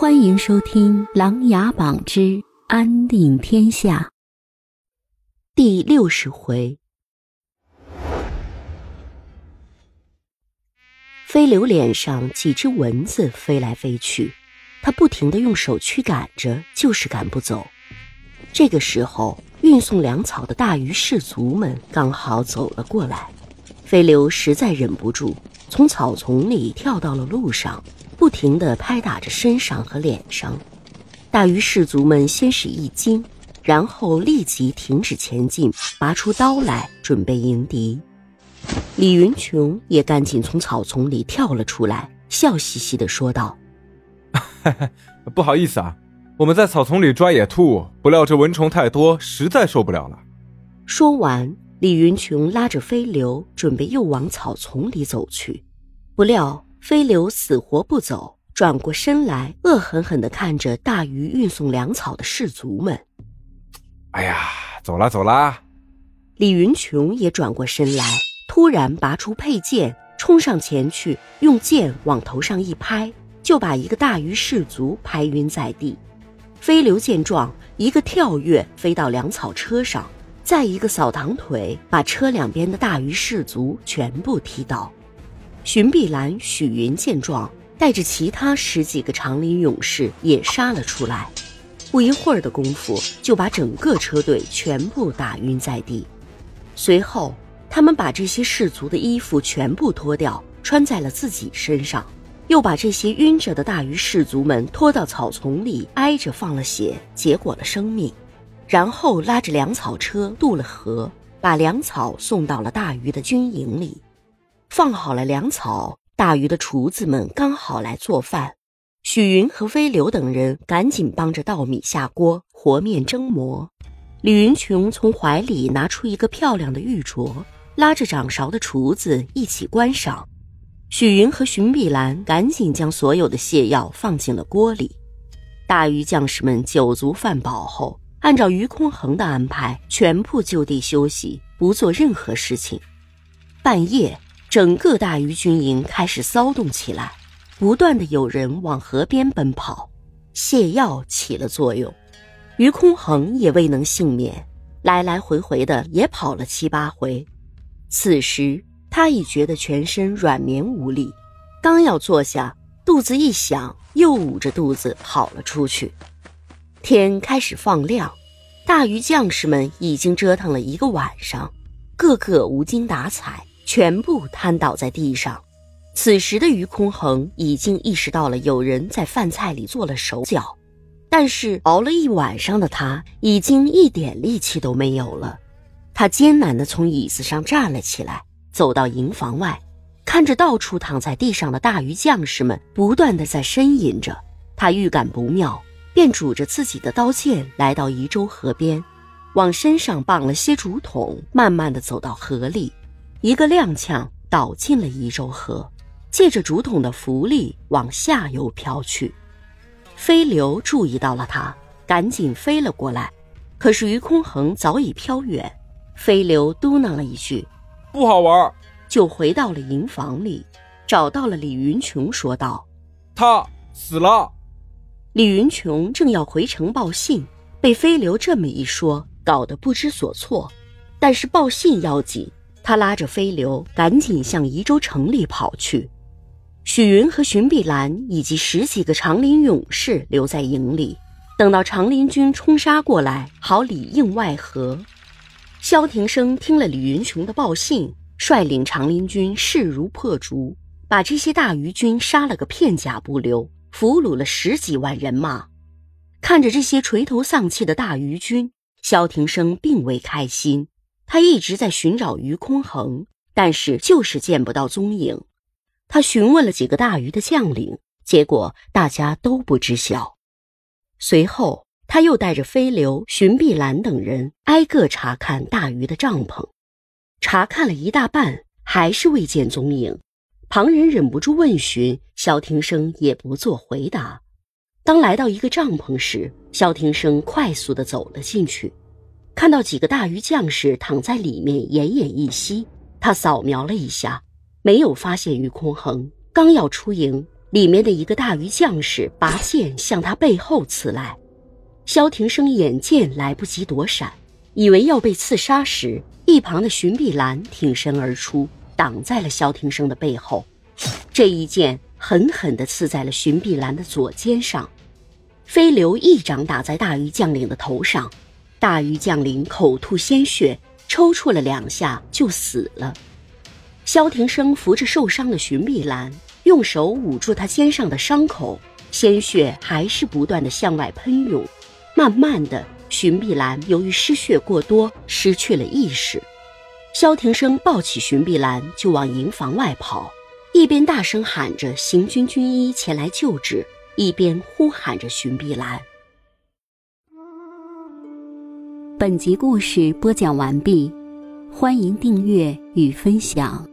欢迎收听《琅琊榜之安定天下》第六十回。飞流脸上几只蚊子飞来飞去，他不停的用手驱赶着，就是赶不走。这个时候，运送粮草的大鱼士卒们刚好走了过来，飞流实在忍不住，从草丛里跳到了路上。不停地拍打着身上和脸上，大鱼氏族们先是一惊，然后立即停止前进，拔出刀来准备迎敌。李云琼也赶紧从草丛里跳了出来，笑嘻嘻地说道：“ 不好意思啊，我们在草丛里抓野兔，不料这蚊虫太多，实在受不了了。”说完，李云琼拉着飞流，准备又往草丛里走去，不料。飞流死活不走，转过身来，恶狠狠地看着大鱼运送粮草的士卒们。哎呀，走啦走啦！李云琼也转过身来，突然拔出佩剑，冲上前去，用剑往头上一拍，就把一个大鱼士卒拍晕在地。飞流见状，一个跳跃飞到粮草车上，再一个扫堂腿，把车两边的大鱼士卒全部踢倒。荀碧兰、许云见状，带着其他十几个长林勇士也杀了出来。不一会儿的功夫，就把整个车队全部打晕在地。随后，他们把这些士卒的衣服全部脱掉，穿在了自己身上，又把这些晕着的大鱼士卒们拖到草丛里，挨着放了血，结果了生命。然后拉着粮草车渡了河，把粮草送到了大鱼的军营里。放好了粮草，大鱼的厨子们刚好来做饭。许云和飞流等人赶紧帮着稻米下锅、和面蒸馍。李云琼从怀里拿出一个漂亮的玉镯，拉着掌勺的厨子一起观赏。许云和荀碧兰赶紧将所有的泻药放进了锅里。大鱼将士们酒足饭饱后，按照于空衡的安排，全部就地休息，不做任何事情。半夜。整个大鱼军营开始骚动起来，不断的有人往河边奔跑，泻药起了作用，于空衡也未能幸免，来来回回的也跑了七八回。此时他已觉得全身软绵无力，刚要坐下，肚子一响，又捂着肚子跑了出去。天开始放亮，大鱼将士们已经折腾了一个晚上，个个无精打采。全部瘫倒在地上。此时的于空衡已经意识到了有人在饭菜里做了手脚，但是熬了一晚上的他已经一点力气都没有了。他艰难地从椅子上站了起来，走到营房外，看着到处躺在地上的大鱼将士们，不断地在呻吟着。他预感不妙，便拄着自己的刀剑来到宜州河边，往身上绑了些竹筒，慢慢地走到河里。一个踉跄，倒进了宜州河，借着竹筒的浮力往下游飘去。飞流注意到了他，赶紧飞了过来。可是于空衡早已飘远。飞流嘟囔了一句：“不好玩。”就回到了营房里，找到了李云琼，说道：“他死了。”李云琼正要回城报信，被飞流这么一说，搞得不知所措。但是报信要紧。他拉着飞流，赶紧向宜州城里跑去。许云和荀碧兰以及十几个长林勇士留在营里，等到长林军冲杀过来，好里应外合。萧庭生听了李云琼的报信，率领长林军势如破竹，把这些大余军杀了个片甲不留，俘虏了十几万人马。看着这些垂头丧气的大余军，萧庭生并未开心。他一直在寻找于空衡，但是就是见不到踪影。他询问了几个大鱼的将领，结果大家都不知晓。随后，他又带着飞流、荀碧兰等人挨个查看大鱼的帐篷，查看了一大半，还是未见踪影。旁人忍不住问询，萧庭生也不做回答。当来到一个帐篷时，萧庭生快速的走了进去。看到几个大鱼将士躺在里面奄奄一息，他扫描了一下，没有发现于空衡。刚要出营，里面的一个大鱼将士拔剑向他背后刺来。萧庭生眼见来不及躲闪，以为要被刺杀时，一旁的荀碧兰挺身而出，挡在了萧庭生的背后。这一剑狠狠地刺在了荀碧兰的左肩上，飞流一掌打在大鱼将领的头上，大鱼将领口吐鲜血，抽搐了两下就死了。萧庭生扶着受伤的荀碧兰，用手捂住他肩上的伤口，鲜血还是不断的向外喷涌。慢慢的，荀碧兰由于失血过多，失去了意识。萧庭生抱起荀碧兰就往营房外跑，一边大声喊着行军军医前来救治，一边呼喊着荀碧兰。本集故事播讲完毕，欢迎订阅与分享。